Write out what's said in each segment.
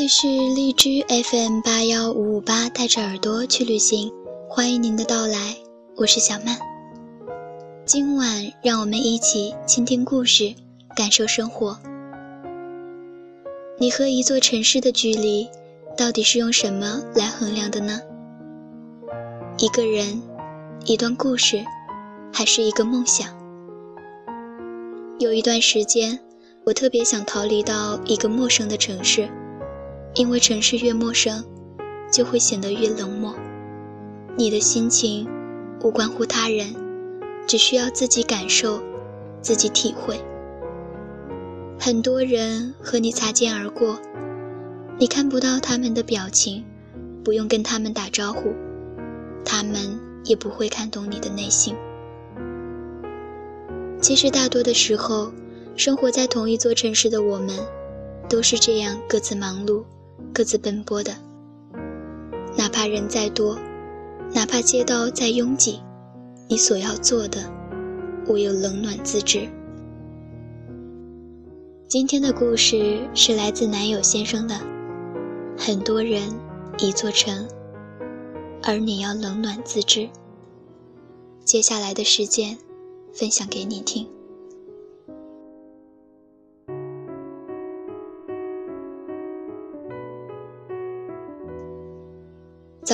里是荔枝 FM 八幺五五八，带着耳朵去旅行，欢迎您的到来，我是小曼。今晚让我们一起倾听故事，感受生活。你和一座城市的距离，到底是用什么来衡量的呢？一个人，一段故事，还是一个梦想？有一段时间，我特别想逃离到一个陌生的城市。因为城市越陌生，就会显得越冷漠。你的心情无关乎他人，只需要自己感受，自己体会。很多人和你擦肩而过，你看不到他们的表情，不用跟他们打招呼，他们也不会看懂你的内心。其实大多的时候，生活在同一座城市的我们，都是这样各自忙碌。各自奔波的，哪怕人再多，哪怕街道再拥挤，你所要做的，唯有冷暖自知。今天的故事是来自男友先生的。很多人一座城，而你要冷暖自知。接下来的时间，分享给你听。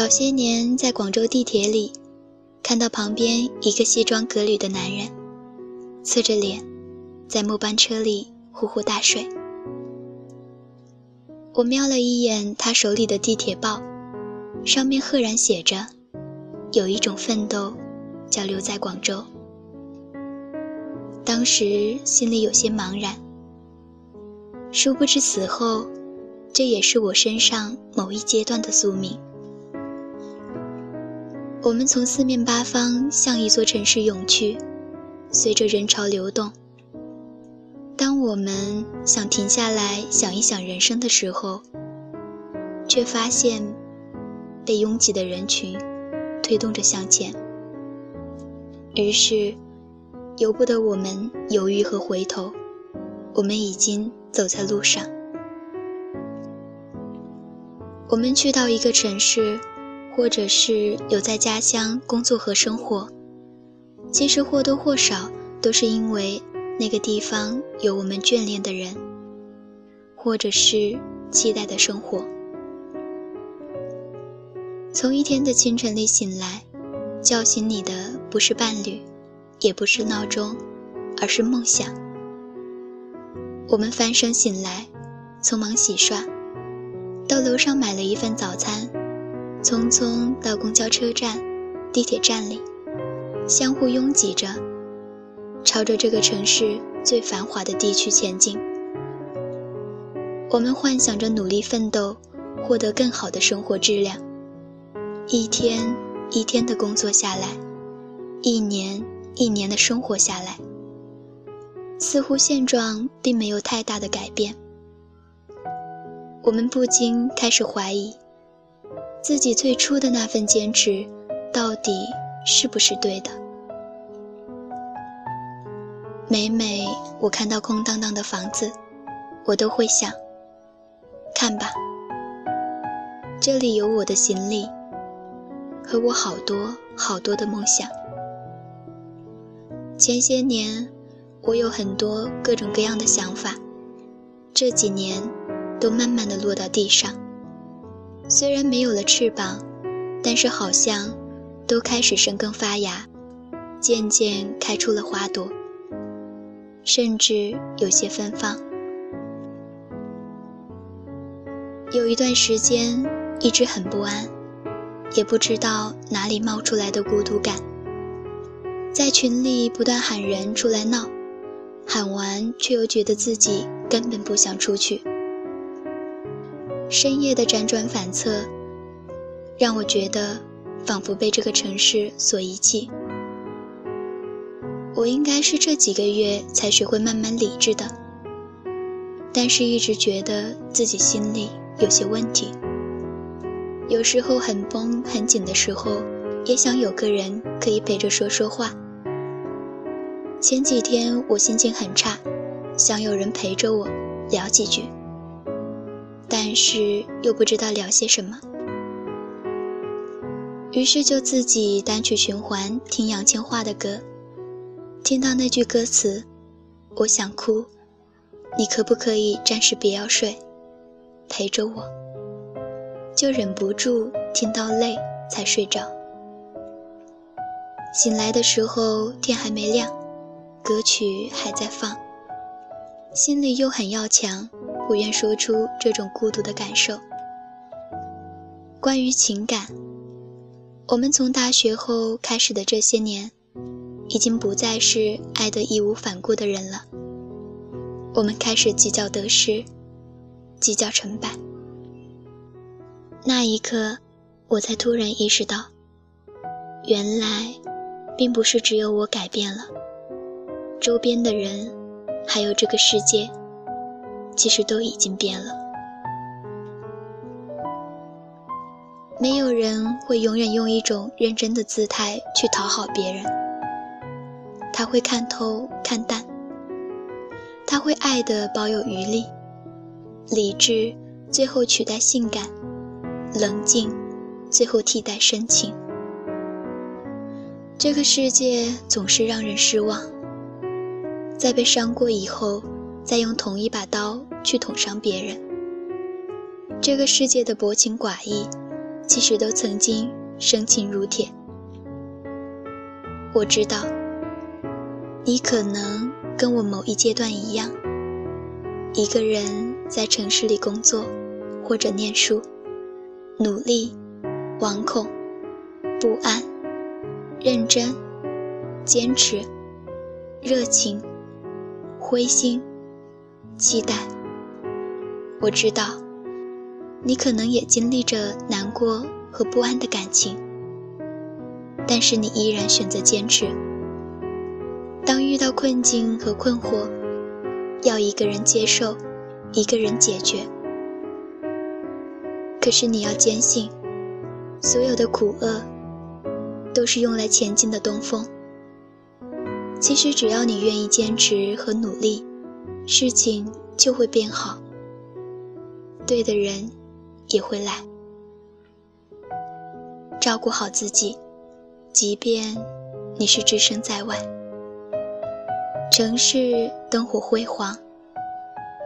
早些年，在广州地铁里，看到旁边一个西装革履的男人，侧着脸，在末班车里呼呼大睡。我瞄了一眼他手里的地铁报，上面赫然写着：“有一种奋斗，叫留在广州。”当时心里有些茫然，殊不知此后，这也是我身上某一阶段的宿命。我们从四面八方向一座城市涌去，随着人潮流动。当我们想停下来想一想人生的时候，却发现被拥挤的人群推动着向前。于是，由不得我们犹豫和回头，我们已经走在路上。我们去到一个城市。或者是留在家乡工作和生活，其实或多或少都是因为那个地方有我们眷恋的人，或者是期待的生活。从一天的清晨里醒来，叫醒你的不是伴侣，也不是闹钟，而是梦想。我们翻身醒来，匆忙洗刷，到楼上买了一份早餐。匆匆到公交车站、地铁站里，相互拥挤着，朝着这个城市最繁华的地区前进。我们幻想着努力奋斗，获得更好的生活质量。一天一天的工作下来，一年一年的生活下来，似乎现状并没有太大的改变。我们不禁开始怀疑。自己最初的那份坚持，到底是不是对的？每每我看到空荡荡的房子，我都会想：看吧，这里有我的行李，和我好多好多的梦想。前些年，我有很多各种各样的想法，这几年，都慢慢的落到地上。虽然没有了翅膀，但是好像都开始生根发芽，渐渐开出了花朵，甚至有些芬芳。有一段时间一直很不安，也不知道哪里冒出来的孤独感，在群里不断喊人出来闹，喊完却又觉得自己根本不想出去。深夜的辗转反侧，让我觉得仿佛被这个城市所遗弃。我应该是这几个月才学会慢慢理智的，但是一直觉得自己心里有些问题。有时候很绷很紧的时候，也想有个人可以陪着说说话。前几天我心情很差，想有人陪着我聊几句。但是又不知道聊些什么，于是就自己单曲循环听杨千嬅的歌，听到那句歌词“我想哭，你可不可以暂时别要睡，陪着我”，就忍不住听到累才睡着。醒来的时候天还没亮，歌曲还在放，心里又很要强，不愿说出这种孤独的感受。关于情感，我们从大学后开始的这些年，已经不再是爱得义无反顾的人了。我们开始计较得失，计较成败。那一刻，我才突然意识到，原来。并不是只有我改变了，周边的人，还有这个世界，其实都已经变了。没有人会永远用一种认真的姿态去讨好别人，他会看透看淡，他会爱的保有余力，理智最后取代性感，冷静最后替代深情。这个世界总是让人失望，在被伤过以后，再用同一把刀去捅伤别人。这个世界的薄情寡义，其实都曾经生情如铁。我知道，你可能跟我某一阶段一样，一个人在城市里工作或者念书，努力、惶恐、不安。认真、坚持、热情、灰心、期待。我知道，你可能也经历着难过和不安的感情，但是你依然选择坚持。当遇到困境和困惑，要一个人接受，一个人解决。可是你要坚信，所有的苦厄。都是用来前进的东风。其实只要你愿意坚持和努力，事情就会变好。对的人也会来。照顾好自己，即便你是置身在外，城市灯火辉煌，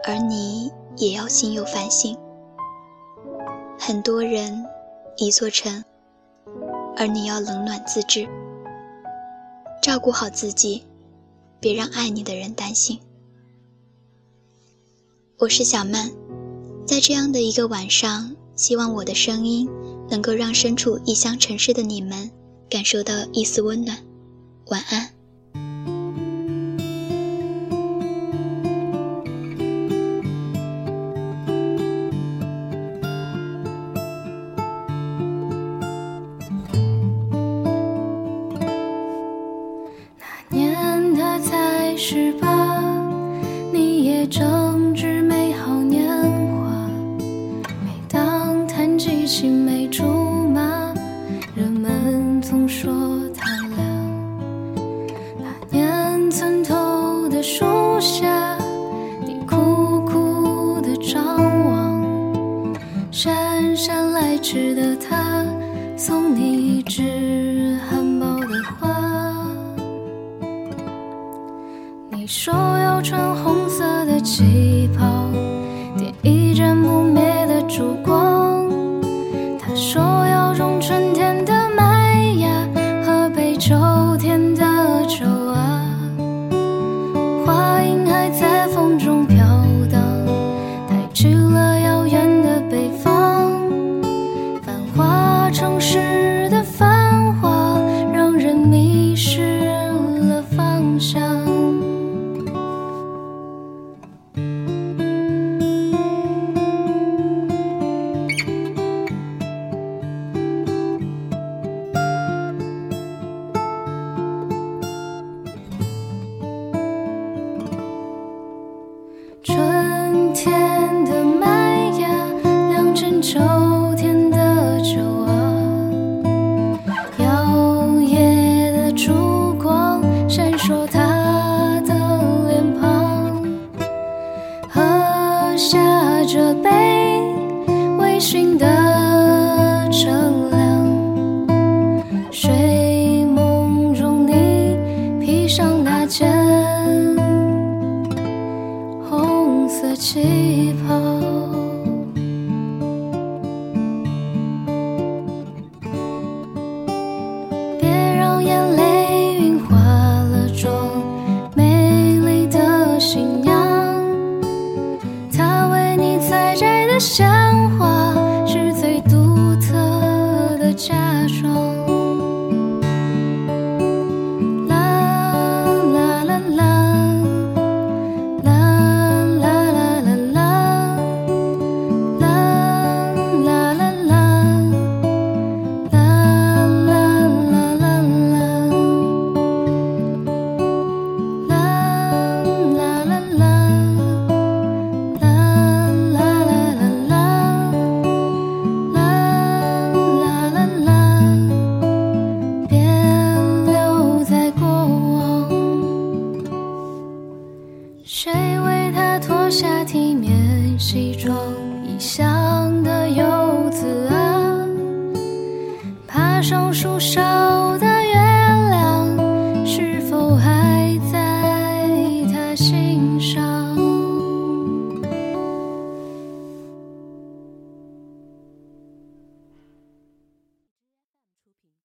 而你也要心有繁星。很多人，一座城。而你要冷暖自知，照顾好自己，别让爱你的人担心。我是小曼，在这样的一个晚上，希望我的声音能够让身处异乡城市的你们感受到一丝温暖。晚安。时的他送你一枝含苞的花。你说要穿红色的旗袍像春天的麦芽，酿成酒。气泡，别让眼泪晕花了妆，美丽的新娘，他为你采摘的鲜花。西装。